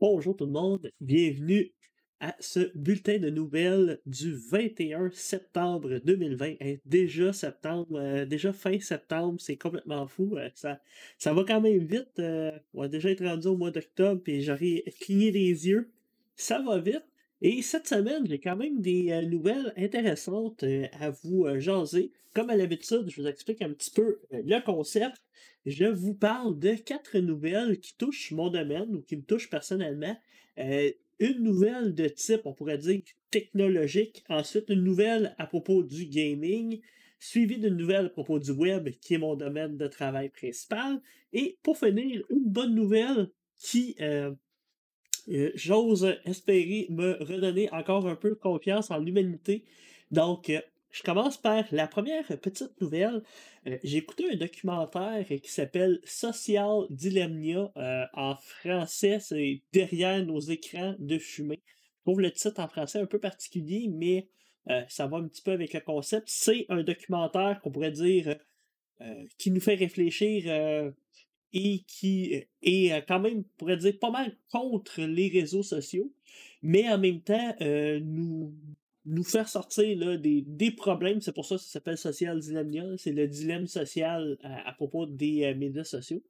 Bonjour tout le monde, bienvenue à ce bulletin de nouvelles du 21 septembre 2020. Hein, déjà septembre, euh, déjà fin septembre, c'est complètement fou. euh, ça, ça va quand même vite. euh, on va déjà être rendu au mois d'octobre et j'aurais cligné des yeux. Ça va vite. Et cette semaine, j'ai quand même des euh, nouvelles intéressantes euh, à vous euh, jaser. Comme à l'habitude, je vous explique un petit peu le concept. Je vous parle de quatre nouvelles qui touchent mon domaine ou qui me touchent personnellement. Une nouvelle de type, on pourrait dire, technologique. Ensuite, une nouvelle à propos du gaming, suivie d'une nouvelle à propos du web, qui est mon domaine de travail principal. Et pour finir, une bonne nouvelle qui, euh, j'ose espérer, me redonner encore un peu confiance en l'humanité. Donc, euh, je commence par la première petite nouvelle. Euh, j'ai écouté un documentaire qui s'appelle Social Dilemnia. Euh, en français, c'est Derrière nos écrans de fumée. Je trouve le titre en français un peu particulier, mais ça va un petit peu avec le concept. C'est un documentaire qu'on pourrait dire qui nous fait réfléchir et qui est euh, quand même, on pourrait dire, pas mal contre les réseaux sociaux, mais en même temps, euh, nous, nous faire sortir là, des, des problèmes. C'est pour ça que ça s'appelle Social Dilemnia. C'est le dilemme social à, à propos des euh, médias sociaux.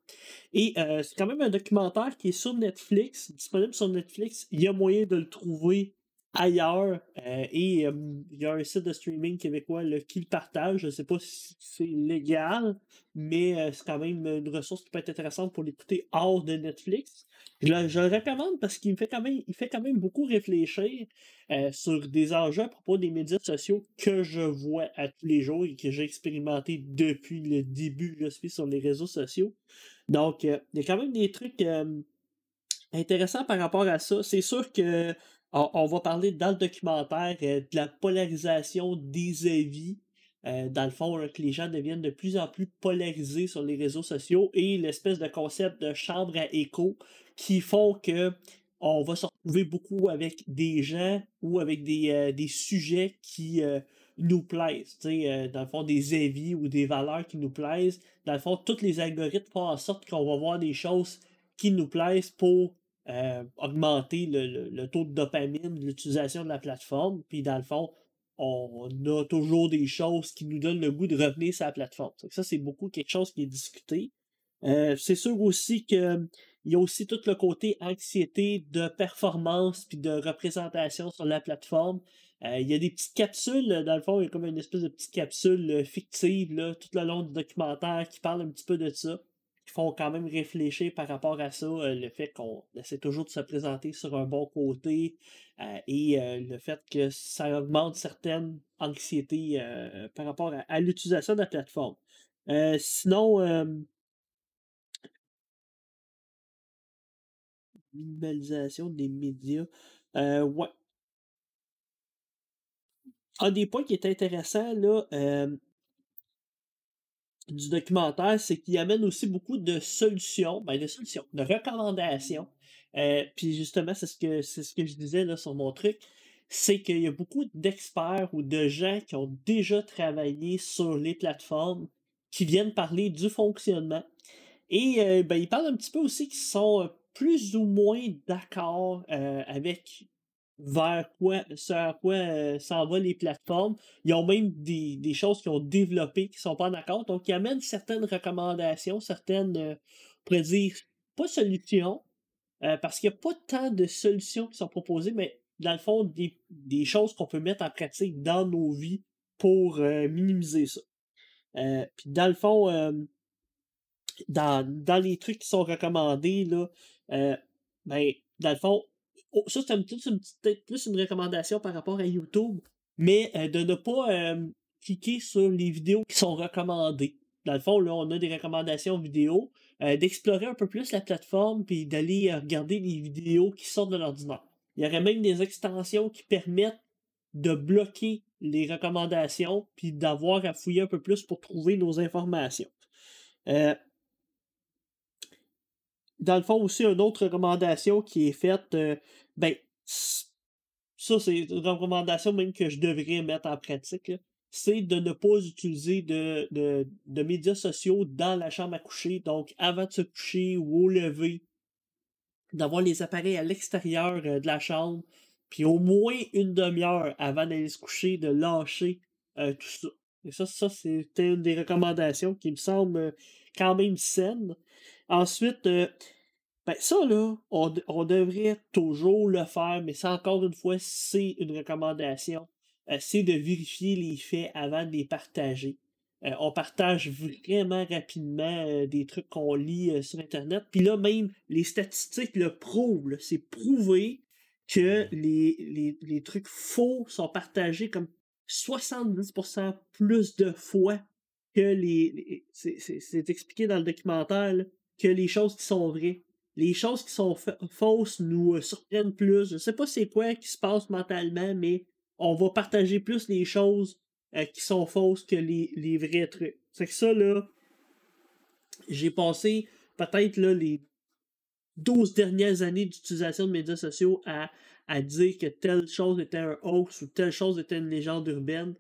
Et euh, c'est quand même un documentaire qui est sur Netflix, disponible sur Netflix. Il y a moyen de le trouver ailleurs. euh, et euh, il y a un site de streaming québécois là, qui le partage. Je ne sais pas si c'est légal, mais euh, c'est quand même une ressource qui peut être intéressante pour l'écouter hors de Netflix. Je le, je le recommande parce qu'il me fait quand même, il fait quand même beaucoup réfléchir euh, sur des enjeux à propos des médias sociaux que je vois à tous les jours et que j'ai expérimenté depuis le début que je suis sur les réseaux sociaux. Donc, euh, il y a quand même des trucs euh, intéressants par rapport à ça. C'est sûr que on, va parler dans le documentaire euh, de la polarisation des avis. Euh, dans le fond, que les gens deviennent de plus en plus polarisés sur les réseaux sociaux et l'espèce de concept de chambre à écho qui font que on va se retrouver beaucoup avec des gens ou avec des, euh, sujets qui nous plaisent. Dans le fond, des avis ou des valeurs qui nous plaisent. Dans le fond, tous les algorithmes font en sorte qu'on va voir des choses qui nous plaisent pour euh, augmenter le, le- le taux de dopamine, de l'utilisation de la plateforme. Puis dans le fond, on a toujours des choses qui nous donnent le goût de revenir sur la plateforme. Que Ça, c'est beaucoup quelque chose qui est discuté. Euh, c'est sûr aussi que il y a aussi tout le côté anxiété de performance puis de représentation sur la plateforme. Euh, il y a des petites capsules, dans le fond, il y a comme une espèce de petite capsule fictive tout le long du documentaire qui parle un petit peu de ça, qui font quand même réfléchir par rapport à ça, euh, le fait qu'on essaie toujours de se présenter sur un bon côté euh, et euh, le fait que ça augmente certaines anxiétés par rapport à, à l'utilisation de la plateforme. Sinon, minimalisation des médias. Ouais. Un des points qui est intéressant là, du documentaire, c'est qu'il amène aussi beaucoup de solutions, ben de solutions, de recommandations. Euh, puis justement, c'est ce que c'est ce que je disais sur mon truc, c'est qu'il y a beaucoup d'experts ou de gens qui ont déjà travaillé sur les plateformes qui viennent parler du fonctionnement. Et euh, ben, ils parlent un petit peu aussi qu'ils sont euh, plus ou moins d'accord avec vers quoi, ce à quoi euh, s'en vont les plateformes. Ils ont même des, des choses qu'ils ont développées qui sont pas en accord. Donc, ils amènent certaines recommandations, certaines, euh, on pourrait dire, pas solutions, euh, parce qu'il n'y a pas tant de solutions qui sont proposées, mais dans le fond, des, des choses qu'on peut mettre en pratique dans nos vies pour minimiser ça. Puis dans le fond, dans, dans les trucs qui sont recommandés, là, ben, dans le fond, oh, ça c'est peut-être plus une recommandation par rapport à YouTube, mais euh, de ne pas euh, cliquer sur les vidéos qui sont recommandées. Dans le fond, là, on a des recommandations vidéo, euh, d'explorer un peu plus la plateforme, puis d'aller regarder les vidéos qui sortent de l'ordinaire. Il y aurait même des extensions qui permettent de bloquer les recommandations, puis d'avoir à fouiller un peu plus pour trouver nos informations. Dans le fond, aussi, une autre recommandation qui est faite, euh, ben, ça, c'est une recommandation même que je devrais mettre en pratique, c'est de ne pas utiliser de, de, de médias sociaux dans la chambre à coucher. Donc, avant de se coucher ou au lever, d'avoir les appareils à l'extérieur euh, de la chambre, puis au moins une demi-heure avant d'aller se coucher, de lâcher euh, tout ça. Et ça, ça c'était une des recommandations qui me semble euh, quand même saine. Ensuite, ben ça là, on, on, devrait toujours le faire, mais ça encore une fois, c'est une recommandation. c'est de vérifier les faits avant de les partager. Euh, on partage vraiment rapidement euh, des trucs qu'on lit euh, sur Internet. Puis là, même, les statistiques le prouvent. C'est prouvé que les, les, trucs faux sont partagés comme 70% plus de fois que les. c'est expliqué dans le documentaire, que les choses qui sont vraies. Les choses qui sont fausses nous surprennent plus. Je sais pas c'est quoi qui se passe mentalement, mais on va partager plus les choses euh, qui sont fausses que les, les vrais trucs. C'est que ça, là, j'ai passé peut-être là, les 12 dernières années d'utilisation de médias sociaux à, à dire que telle chose était un hoax ou telle chose était une légende urbaine.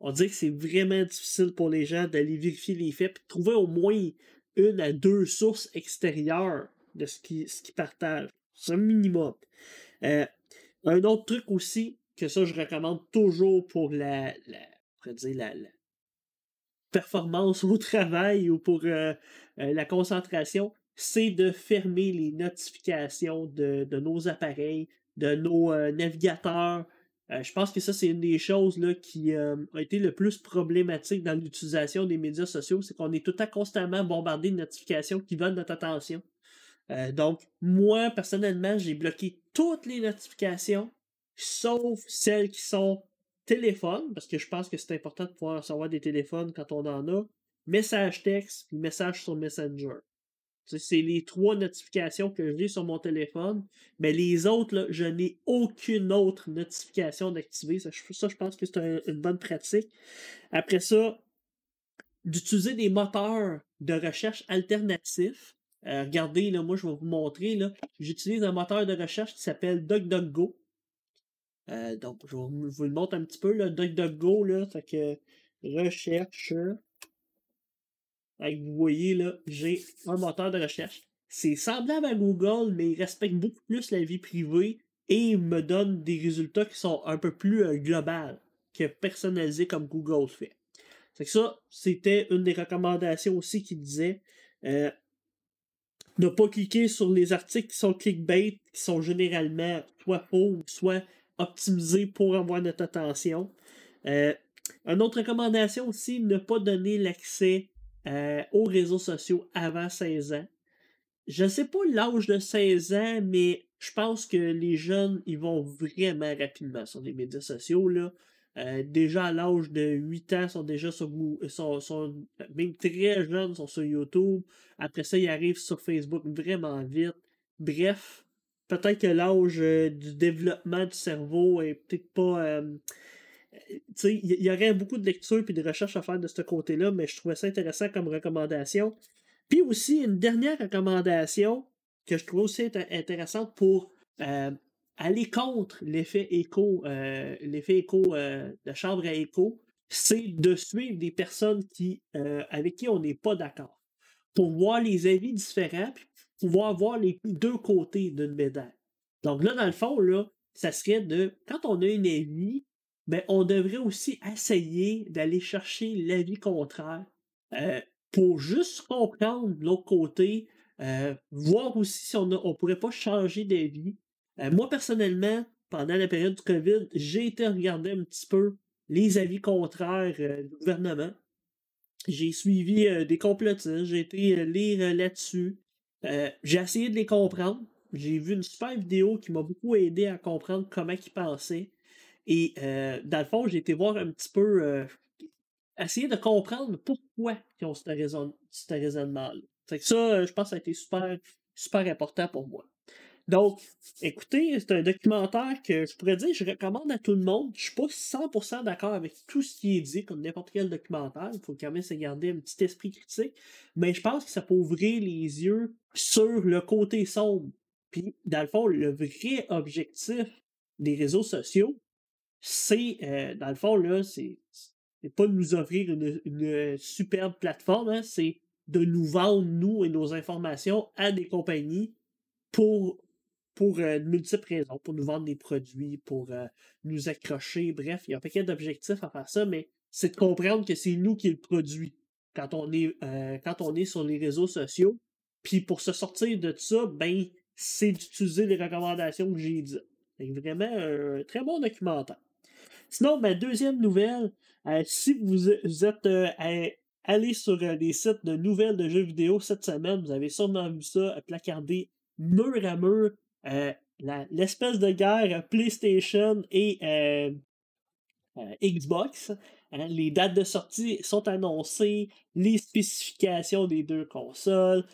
On dit que c'est vraiment difficile pour les gens d'aller vérifier les faits et trouver au moins une à deux sources extérieures de ce qu'ils ce partagent. C'est un minimum. Euh, un autre truc aussi, que ça je recommande toujours pour la, dire, la, performance au travail ou pour euh, euh, la concentration, c'est de fermer les notifications de, nos appareils, de nos euh, je pense que ça, c'est une des choses là, qui a été le plus problématique dans l'utilisation des médias sociaux, c'est qu'on est tout temps constamment bombardé de notifications qui veulent notre attention. donc, moi, personnellement, j'ai bloqué toutes les notifications, sauf celles qui sont téléphone, parce que je pense que c'est important de pouvoir recevoir des téléphones quand on en a, message texte, puis message sur Messenger. C'est les trois notifications que j'ai sur mon téléphone. Mais les autres, là, je n'ai aucune autre notification d'activer. Ça, ça, je pense que c'est une bonne pratique. Après ça, d'utiliser des moteurs de recherche alternatifs. Euh, regardez, là, moi, je vais vous montrer. J'utilise un moteur de recherche qui s'appelle DuckDuckGo. Euh, donc, je vous, le montre un petit peu. Là, DuckDuckGo, là, c'est que recherche. Vous voyez, là, j'ai un moteur de recherche. C'est semblable à Google, mais il respecte beaucoup plus la vie privée et me donne des résultats qui sont un peu plus euh, que personnalisés comme Google fait. C'est que ça, c'était une des recommandations aussi qui disait euh, ne pas cliquer sur les articles qui sont clickbait, qui sont généralement soit faux, soit optimisé pour avoir notre attention. Euh, une autre recommandation aussi, ne pas donner l'accès euh, aux réseaux sociaux avant 16 ans. Je ne sais pas l'âge de 16 ans, mais je pense que les jeunes, ils vont vraiment rapidement sur les médias sociaux. Là. Euh, déjà à l'âge de 8 ans, sont déjà sur sont, sont, même très jeunes, sont sur YouTube. Après ça, ils arrivent sur Facebook vraiment vite. Bref, peut-être que l'âge euh, du développement du cerveau est peut-être pas. Il y, aurait beaucoup de lectures et de recherches à faire de ce côté-là, mais je trouvais ça intéressant comme recommandation. Puis aussi, une dernière recommandation que je trouve aussi intéressante pour euh, aller contre l'effet écho, l'effet écho de chambre à écho, c'est de suivre des personnes qui, avec qui on n'est pas d'accord. Pour voir les avis différents, puis pouvoir voir les deux côtés d'une médaille. Donc là, dans le fond, là, ça serait de, quand on a une avis, ben, on devrait aussi essayer d'aller chercher l'avis contraire euh, pour juste comprendre l'autre côté, euh, voir aussi si on ne pourrait pas changer d'avis. Euh, moi, personnellement, pendant la période du COVID, j'ai été regarder un petit peu les avis contraires du gouvernement. J'ai suivi des complotistes, j'ai été lire là-dessus. J'ai essayé de les comprendre. J'ai vu une super vidéo qui m'a beaucoup aidé à comprendre comment ils pensaient. Et euh, dans le fond, j'ai été voir un petit peu, euh, essayer de comprendre pourquoi ils ont ce, raisonnement-là. Ça, je pense que ça a été super, super important pour moi. Donc, écoutez, c'est un documentaire que je pourrais dire, je recommande à tout le monde. Je suis pas 100% d'accord avec tout ce qui est dit, comme n'importe quel documentaire. Il faut quand même se garder un petit esprit critique. Mais je pense que ça peut ouvrir les yeux sur le côté sombre. Puis, dans le fond, le vrai objectif des réseaux sociaux, c'est, euh, dans le fond, là, c'est pas de nous offrir une, superbe plateforme, hein, c'est de nous vendre, nous et nos informations, à des compagnies pour pour de multiples raisons, pour nous vendre des produits, pour nous accrocher. Bref, il y a un paquet d'objectifs à faire ça, mais c'est de comprendre que c'est nous qui le produit quand on est, quand on est sur les réseaux sociaux. Puis pour se sortir de ça, ben, c'est d'utiliser les recommandations que j'ai dites. C'est vraiment un très bon documentaire. Sinon, ma deuxième nouvelle, euh, si vous, êtes euh, allé sur euh, les sites de nouvelles de jeux vidéo cette semaine, vous avez sûrement vu ça placardé mur à mur, l'espèce de guerre PlayStation et Xbox. Hein. les dates de sortie sont annoncées, les spécifications des deux consoles.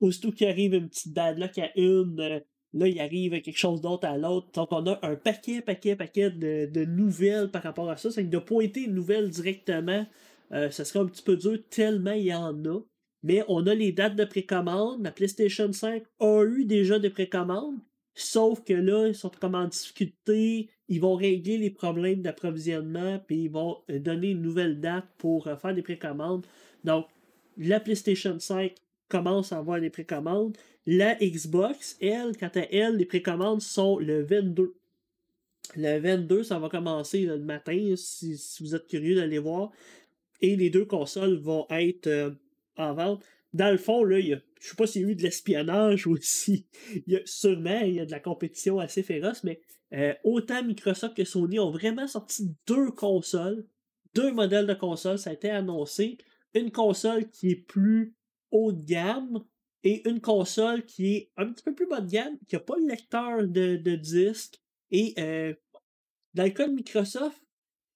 aussitôt qu'il arrive une petite date là, a une, Là, il arrive quelque chose d'autre à l'autre. Donc, on a un paquet, paquet, paquet de, nouvelles par rapport à ça. C'est que de pointer une nouvelle directement, euh, ça serait un petit peu dur tellement il y en a. Mais on a les dates de précommande. La PlayStation 5 a eu déjà des précommandes. Sauf que là, ils sont comme en difficulté. Ils vont régler les problèmes d'approvisionnement. Puis ils vont euh, donner une nouvelle date pour euh, faire des précommandes. Donc, la PlayStation 5 commence à avoir des précommandes. La Xbox, elle, quant à elle, les précommandes sont le 22. Le 22, ça va commencer le matin, si, vous êtes curieux d'aller voir. Et les deux consoles vont être euh, en vente. Dans le fond, là, je ne sais pas s'il y a eu de l'espionnage ou si il y a, sûrement il y a de la compétition assez féroce, mais euh, autant Microsoft que Sony ont vraiment sorti deux consoles, deux modèles de consoles, ça a été annoncé. Une console qui est plus haut de gamme et une console qui est un petit peu plus bas de gamme, qui n'a pas le lecteur de, disque. Et euh, dans le cas de Microsoft,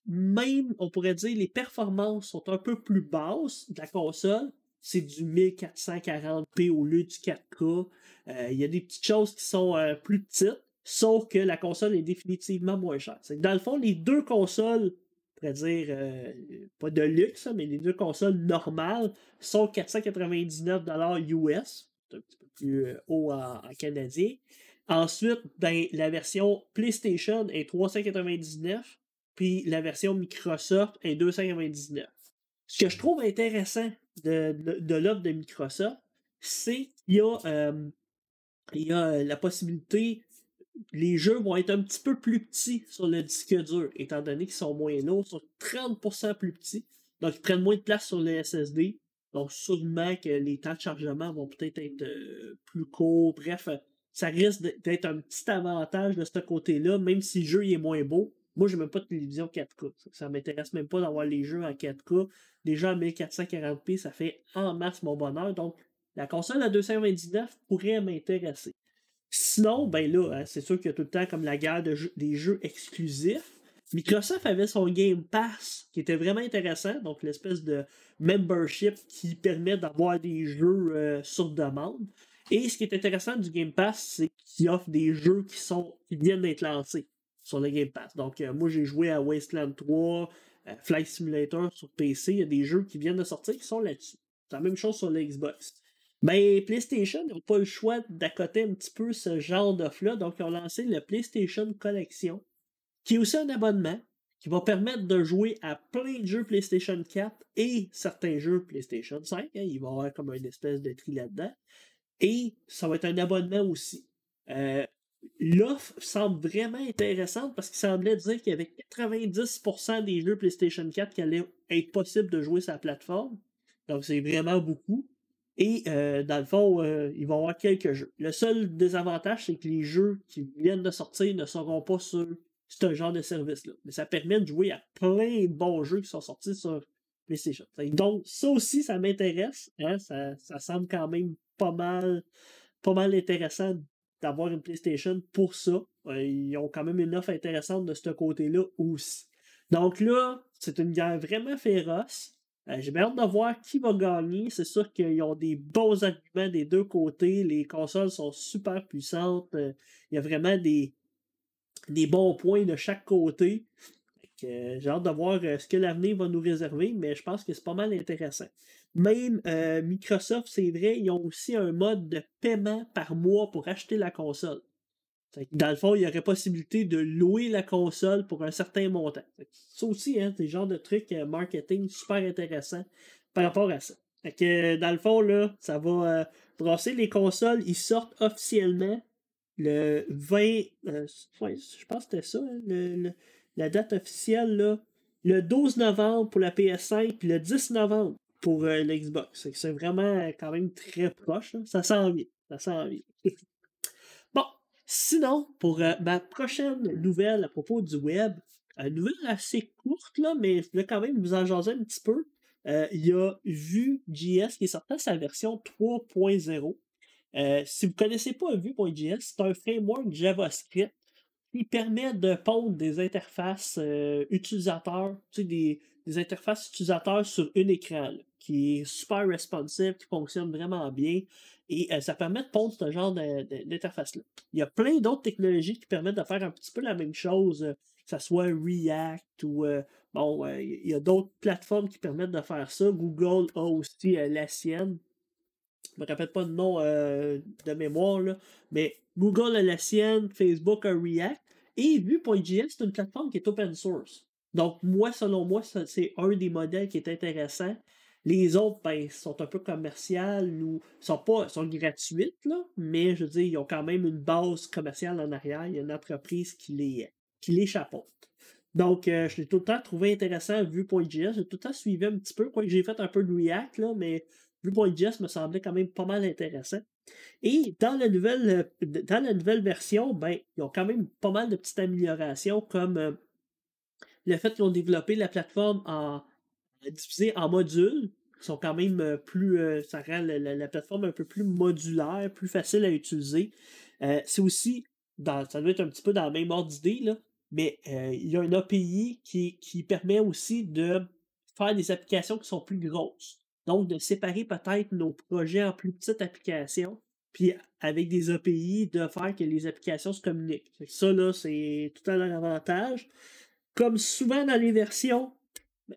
même, on pourrait dire, les performances sont un peu plus basses de la console. C'est du 1440p au lieu du 4K. Euh, il y a des petites choses qui sont euh, plus petites, sauf que la console est définitivement moins chère. Dans le fond, les deux consoles pourrait dire, euh, pas de luxe, mais les deux consoles normales sont 499$ US. Un petit peu plus euh, haut en, canadien. Ensuite, ben, la version PlayStation est 399$, puis la version Microsoft est 299$. Ce que je trouve intéressant de, de, l'offre de Microsoft, c'est qu'il y a, euh, il y a la possibilité les jeux vont être un petit peu plus petits sur le disque dur, étant donné qu'ils sont moins lourds, ils sont 30% plus petits. Donc, ils prennent moins de place sur les SSD. Donc, sûrement que les temps de chargement vont peut-être être, euh, plus courts. Bref, euh, ça risque d'être un petit avantage de ce côté-là, même si le jeu est moins beau. Moi, je n'ai même pas de télévision 4K. Ça, m'intéresse même pas d'avoir les jeux en 4K. Déjà en 1440p, ça fait en masse mon bonheur. Donc, la console à 229 pourrait m'intéresser. Sinon, ben là, hein, c'est sûr qu'il y a tout le temps comme la guerre des jeux exclusifs. Microsoft avait son Game Pass qui était vraiment intéressant, donc l'espèce de membership qui permet d'avoir des jeux euh, sur demande. Et ce qui est intéressant du Game Pass, c'est qu'il offre des jeux qui sont qui viennent d'être lancés sur le Game Pass. Donc euh, moi j'ai joué à Wasteland 3, euh, Flight Simulator sur PC, il y a des jeux qui viennent de sortir qui sont là-dessus. C'est la même chose sur l'Xbox. Ben, PlayStation n'a pas le choix d'accoter un petit peu ce genre d'offre-là. Donc, ils ont lancé le PlayStation Collection, qui est aussi un abonnement qui va permettre de jouer à plein de jeux PlayStation 4 et certains jeux PlayStation 5. Hein. il va y avoir comme une espèce de tri là-dedans. Et ça va être un abonnement aussi. Euh, l'offre semble vraiment intéressante parce qu'il semblait dire qu'il y avait 90% des jeux PlayStation 4 qui allaient être possible de jouer sur la plateforme. Donc c'est vraiment beaucoup. Et euh, dans le fond, euh, ils vont avoir quelques jeux. Le seul désavantage, c'est que les jeux qui viennent de sortir ne seront pas sur ce genre de service-là. Mais ça permet de jouer à plein de bons jeux qui sont sortis sur PlayStation. Donc, ça aussi, ça m'intéresse. Hein, ça, ça, semble quand même pas mal, pas mal intéressant d'avoir une PlayStation pour ça. Euh, ils ont quand même une offre intéressante de ce côté-là aussi. Donc là, c'est une guerre vraiment féroce. Euh, j'ai hâte de voir qui va gagner. C'est sûr qu'ils ont des bons arguments des deux côtés. Les consoles sont super puissantes. Euh, il y a vraiment des, des bons points de chaque côté. Euh, j'ai hâte de voir ce que l'avenir va nous réserver, mais je pense que c'est pas mal intéressant. Même Microsoft, c'est vrai, ils ont aussi un mode de paiement par mois pour acheter la console. Dans le fond, il y aurait possibilité de louer la console pour un certain montant. Ça aussi, hein, c'est le genre de truc euh, marketing super intéressant par rapport à ça. que, dans le fond, là, ça va euh, brasser les consoles, ils sortent officiellement le 20. Euh, je pense que c'était ça, hein, la date officielle. Le 12 novembre pour la PS5, puis le 10 novembre pour euh, l'Xbox. C'est vraiment quand même très proche. Ça sent bien. Ça sent bien. sinon, pour euh, ma prochaine nouvelle à propos du web, une nouvelle assez courte, là, mais je voulais quand même vous en jaser un petit peu. Il y a Vue.js qui est sorti à sa version 3.0. Euh, si vous ne connaissez pas Vue.js, c'est un framework JavaScript qui permet de pondre des interfaces euh, utilisateurs, des, interfaces utilisateurs sur un écran, qui est super responsive, qui fonctionne vraiment bien. Et euh, ça permet de pondre ce genre d'interface-là. Il y a plein d'autres technologies qui permettent de faire un petit peu la même chose, que ce soit React ou bon, il y a d'autres plateformes qui permettent de faire ça. Google a aussi la sienne je me rappelle pas le nom euh, de mémoire, là, mais Google a la sienne, Facebook a React, et Vue.js, c'est une plateforme qui est open source. Donc, moi, selon moi, c'est un des modèles qui est intéressant. Les autres, ben, sont un peu commerciales ou sont pas sont gratuites, là, mais je veux dire, ils ont quand même une base commerciale en arrière. Il y a une entreprise qui les, qui les chapeaute. Donc, euh, je l'ai tout le temps trouvé intéressant, Vue.js. J'ai tout le temps suivi un petit peu, j'ai fait un peu de React, là, mais Vue.js me semblait quand même pas mal intéressant. Et dans la nouvelle, euh, dans la nouvelle version, ben, ils ont quand même pas mal de petites améliorations, comme euh, le fait qu'ils ont développé la plateforme en divisée en modules, sont quand même euh, plus. ça rend la, plateforme un peu plus modulaire, plus facile à utiliser. c'est aussi, dans, ça doit être un petit peu dans la même ordre d'idée, mais il y a un API qui, qui permet aussi de faire des applications qui sont plus grosses. Donc, de séparer peut-être nos projets en plus petites applications, puis avec des API, de faire que les applications se communiquent. Ça, là, c'est tout à leur avantage. Comme souvent dans les versions,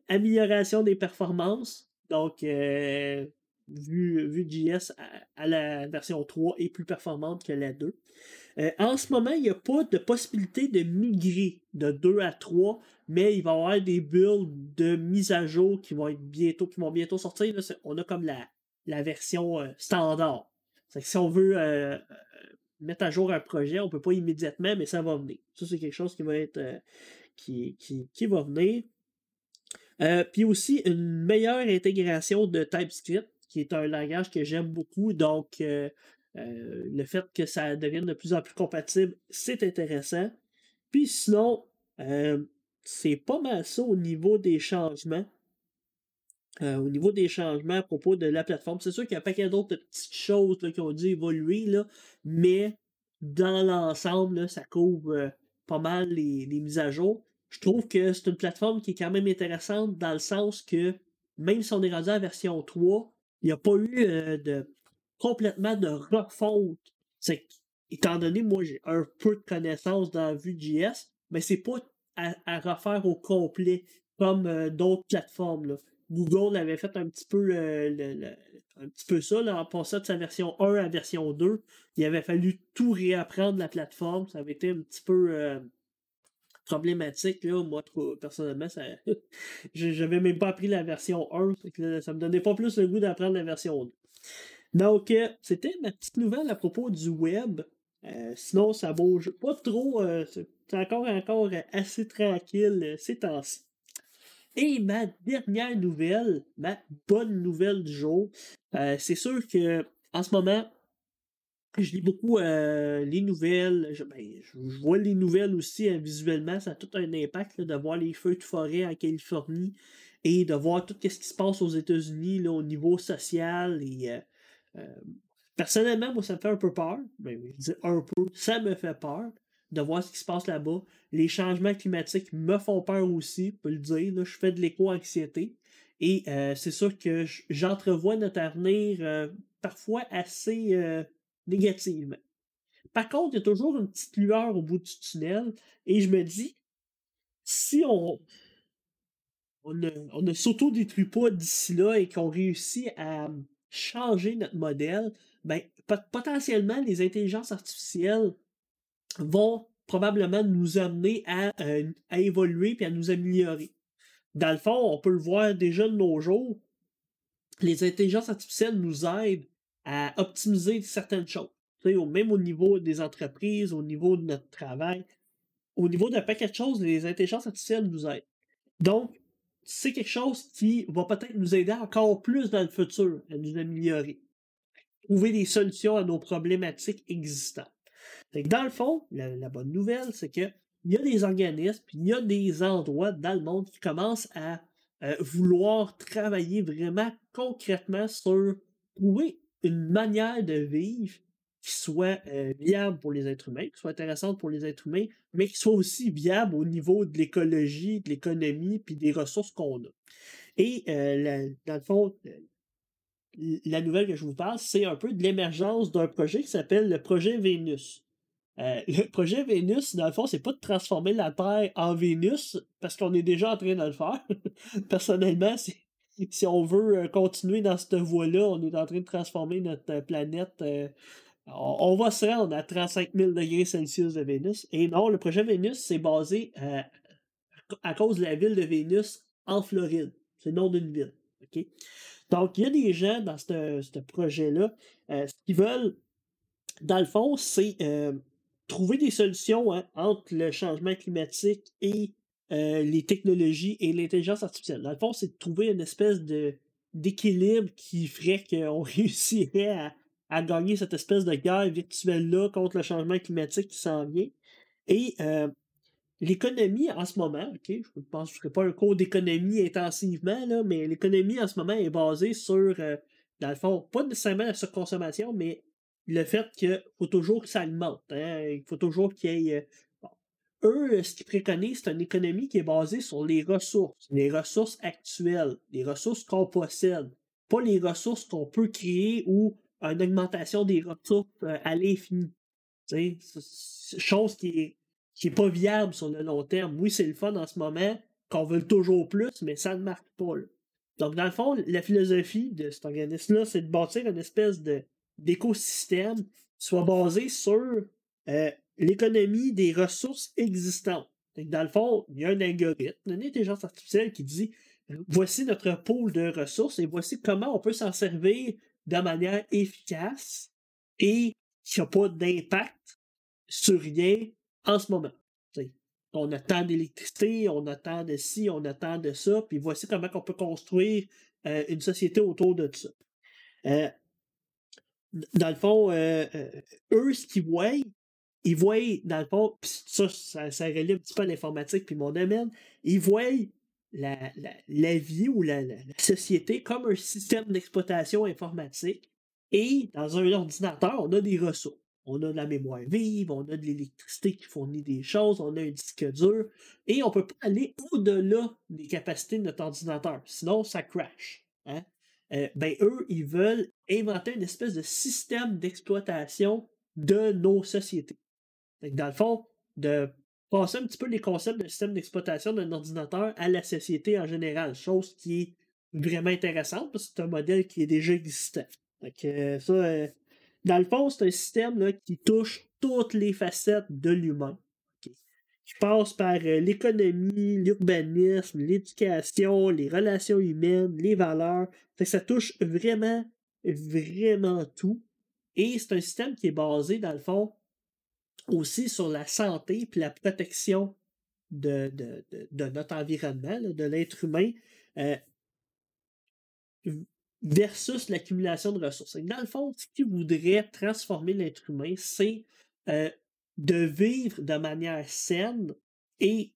amélioration des performances. Donc, euh, Vue.js à, la version 3 est plus performante que la 2. Euh, en ce moment, il n'y a pas de possibilité de migrer de 2 à 3, mais il va y avoir des builds de mise à jour qui vont être bientôt, qui vont bientôt sortir. on a comme la, la version euh, standard. si on veut mettre à jour un projet, on ne peut pas immédiatement, mais ça va venir. Ça, c'est quelque chose qui va être qui, qui, qui, va venir. Puis aussi une meilleure intégration de TypeScript, qui est un langage que j'aime beaucoup. Donc, euh, le fait que ça devienne de plus en plus compatible, c'est intéressant. Puis sinon, euh, c'est pas mal ça au niveau des changements. Euh, au niveau des changements à propos de la plateforme. C'est sûr qu'il y a pas paquet d'autres petites choses qui ont dû évoluer, là, mais dans l'ensemble, ça couvre pas mal les, mises à jour. Je trouve que c'est une plateforme qui est quand même intéressante dans le sens que même si on est rendu à la version 3, il n'y a pas eu de complètement de refonte. C'est étant donné, moi, j'ai un peu de connaissances dans Vue.js, mais c'est pas à, refaire au complet comme euh, d'autres plateformes. Google avait fait un petit peu un petit peu ça, là, en passant de sa version 1 à version 2. Il avait fallu tout réapprendre la plateforme. Ça avait été un petit peu euh, problématique. Là. Moi, personnellement, ça... j'avais même pas appris la version 1. Ça me donnait pas plus le goût d'apprendre la version 2. Donc, euh, c'était ma petite nouvelle à propos du web. Euh, sinon, ça bouge pas trop. Euh, c'est encore, encore assez tranquille ces temps-ci. Et ma dernière nouvelle, ma bonne nouvelle du jour, c'est sûr que en ce moment, je lis beaucoup les nouvelles. Ben, je, vois les nouvelles aussi visuellement. Ça a tout un impact de voir les feux de forêt en Californie et de voir tout ce qui se passe aux États-Unis au niveau social et euh, personnellement, moi, ça me fait un peu peur. Ben, je dis un peu, ça me fait peur de voir ce qui se passe là-bas. Les changements climatiques me font peur aussi, je peux le dire. je fais de l'éco-anxiété. Et euh, c'est sûr que j'entrevois notre avenir euh, parfois assez négativement. Par contre, il y a toujours une petite lueur au bout du tunnel. Et je me dis, si on, on ne, s'auto-détruit pas d'ici là et qu'on réussit à changer notre modèle, ben, potentiellement, les intelligences artificielles vont probablement nous amener à, euh, à évoluer et à nous améliorer. Dans le fond, on peut le voir déjà de nos jours, les intelligences artificielles nous aident à optimiser certaines choses. même au niveau des entreprises, au niveau de notre travail, au niveau d'un paquet de choses, les intelligences artificielles nous aident. Donc, c'est quelque chose qui va peut-être nous aider encore plus dans le futur à nous améliorer. Trouver des solutions à nos problématiques existantes. dans le fond, la, bonne nouvelle, c'est qu'il y a des organismes, il y a des endroits dans le monde qui commencent à euh, vouloir travailler vraiment concrètement sur trouver une manière de vivre qui soit viable pour les êtres humains, qui soit intéressante pour les êtres humains, mais qui soit aussi viable au niveau de l'écologie, de l'économie, puis des ressources qu'on a. Et euh, dans le fond, la nouvelle que je vous parle, c'est un peu de l'émergence d'un projet qui s'appelle le projet Vénus. Le projet Vénus, dans le fond, c'est pas de transformer la Terre en Vénus, parce qu'on est déjà en train de le faire. Personnellement, si, si on veut continuer dans cette voie-là, on est en train de transformer notre planète on, va se rendre à 35 000 degrés Celsius de Vénus. Et non, le projet Vénus, c'est basé euh, à cause de la ville de Vénus en Floride. C'est le nom d'une ville. Donc, il y a des gens dans ce projet-là euh, ce qu'ils veulent, dans le fond, c'est euh, trouver des solutions hein, entre le changement climatique et les technologies et l'intelligence artificielle. Dans le fond, c'est de trouver une espèce de d'équilibre qui ferait qu'on réussirait à, à gagner cette espèce de guerre virtuelle-là contre le changement climatique qui s'en vient. Et euh, l'économie en ce moment, je pense que je ne ferai pas un cours d'économie intensivement, là, mais l'économie en ce moment est basée sur, euh, dans le fond, pas nécessairement la surconsommation, mais le fait qu'il faut toujours que ça augmente. Hein, il faut toujours qu'il y ait. Euh, eux, ce qu'ils préconisent, c'est une économie qui est basée sur les ressources, les ressources actuelles, les ressources qu'on possède, pas les ressources qu'on peut créer ou une augmentation des ressources euh, à l'infini. Chose qui est, qui est pas viable sur le long terme. Oui, c'est le fun en ce moment, qu'on veut toujours plus, mais ça ne marche pas. Donc, dans le fond, la philosophie de cet organisme-là, c'est de bâtir une espèce de, d'écosystème qui soit basé sur euh, l'économie des ressources existantes. dans le fond, il y a un algorithme, une intelligence artificielle qui dit voici notre pôle de ressources et voici comment on peut s'en servir de manière efficace et qui n'a pas d'impact sur rien en ce moment. on a tant d'électricité, on a tant de ci, on a tant de ça, puis voici comment on peut construire euh, une société autour de ça. Euh, dans le fond, euh, eux, ce qu'ils voient, ils voient, dans le fond, ça, ça, relie un petit peu l'informatique puis mon domaine, ils voient la, la, vie ou la, société comme un système d'exploitation informatique. Et dans un ordinateur, on a des ressources. On a de la mémoire vive, on a de l'électricité qui fournit des choses, on a un disque dur, et on ne peut pas aller au-delà des capacités de notre ordinateur. Sinon, ça crash. Hein? Euh, ben, eux, ils veulent inventer une espèce de système d'exploitation de nos sociétés. Dans le fond, de passer un petit peu les concepts d'un système d'exploitation d'un ordinateur à la société en général, chose qui est vraiment intéressante parce que c'est un modèle qui est déjà existant. Donc, euh, ça, euh, dans le fond, c'est un système là, qui touche toutes les facettes de l'humain. Qui passe par euh, l'économie, l'urbanisme, l'éducation, les relations humaines, les valeurs. ça touche vraiment, vraiment tout. Et c'est un système qui est basé, dans le fond, aussi sur la santé puis la protection de, notre environnement, de l'être humain, euh, versus l'accumulation de ressources. dans le fond, ce qui voudrait transformer l'être humain, c'est euh, de vivre de manière saine et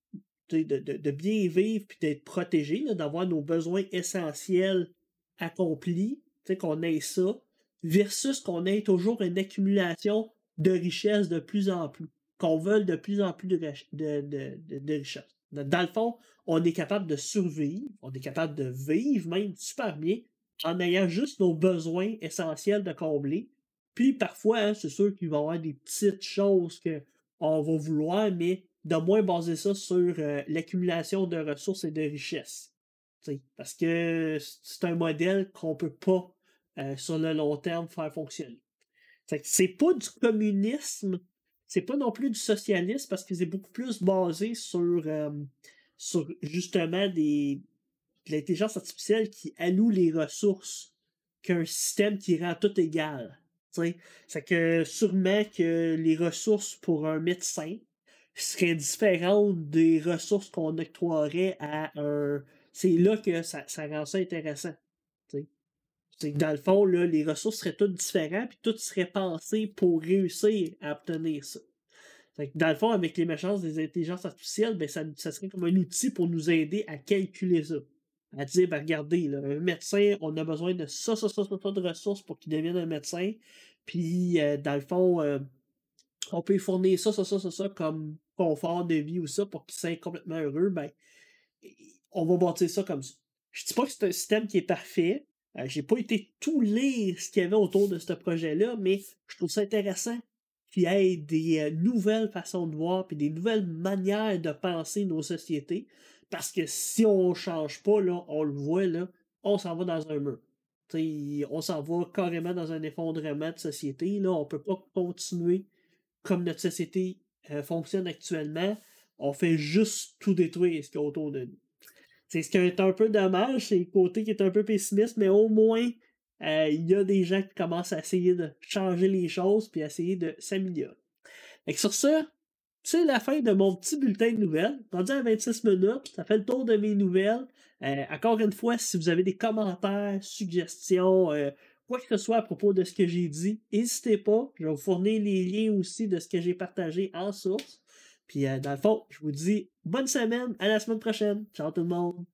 de, bien vivre puis d'être protégé, d'avoir nos besoins essentiels accomplis, qu'on ait ça, versus qu'on ait toujours une accumulation de richesse de plus en plus, qu'on veuille de plus en plus de, de, de, richesse. Dans le fond, on est capable de survivre, on est capable de vivre même super bien en ayant juste nos besoins essentiels de combler. Puis parfois, hein, c'est sûr qu'il va y avoir des petites choses qu'on va vouloir, mais de moins baser ça sur euh, l'accumulation de ressources et de richesses. parce que c'est un modèle qu'on ne peut pas, euh, sur le long terme, faire fonctionner. C'est pas du communisme, c'est pas non plus du socialisme parce que c'est beaucoup plus basé sur, euh, sur justement des, de l'intelligence artificielle qui alloue les ressources qu'un système qui rend tout égal. C'est que sûrement que les ressources pour un médecin seraient différentes des ressources qu'on octroierait à un. C'est là que ça, ça rend ça intéressant. C'est que dans le fond, là, les ressources seraient toutes différentes, puis tout serait pensé pour réussir à obtenir ça. que dans le fond, avec les l'émergence des intelligences artificielles, ben, ça, ça, serait comme un outil pour nous aider à calculer ça. À dire, ben, regardez, là, un médecin, on a besoin de ça, ça, ça, ça, de ressources pour qu'il devienne un médecin. Puis, euh, dans le fond, euh, on peut fournir ça, ça, ça, ça, ça comme confort de vie ou ça pour qu'il soit complètement heureux. Ben, on va bâtir ça comme ça. Je dis pas que c'est un système qui est parfait, euh, j'ai pas été tout lire ce qu'il y avait autour de ce projet-là, mais je trouve ça intéressant qu'il y ait des euh, nouvelles façons de voir et des nouvelles manières de penser nos sociétés. Parce que si on change pas, là, on le voit, là, on s'en va dans un mur. on s'en va carrément dans un effondrement de société. Là. On peut pas continuer comme notre société euh, fonctionne actuellement. On fait juste tout détruire ce qu'il y a autour de nous. C'est ce qui est un peu dommage, c'est le côté qui est un peu pessimiste, mais au moins, euh, il y a des gens qui commencent à essayer de changer les choses puis essayer de s'améliorer. sur ça, c'est la fin de mon petit bulletin de nouvelles. Rendu à 26 minutes, ça fait le tour de mes nouvelles. Euh, encore une fois, si vous avez des commentaires, suggestions, euh, quoi que ce soit à propos de ce que j'ai dit, n'hésitez pas. Je vais vous fournir les liens aussi de ce que j'ai partagé en source. Puis, euh, dans le fond, je vous dis bonne semaine, à la semaine prochaine. Ciao tout le monde.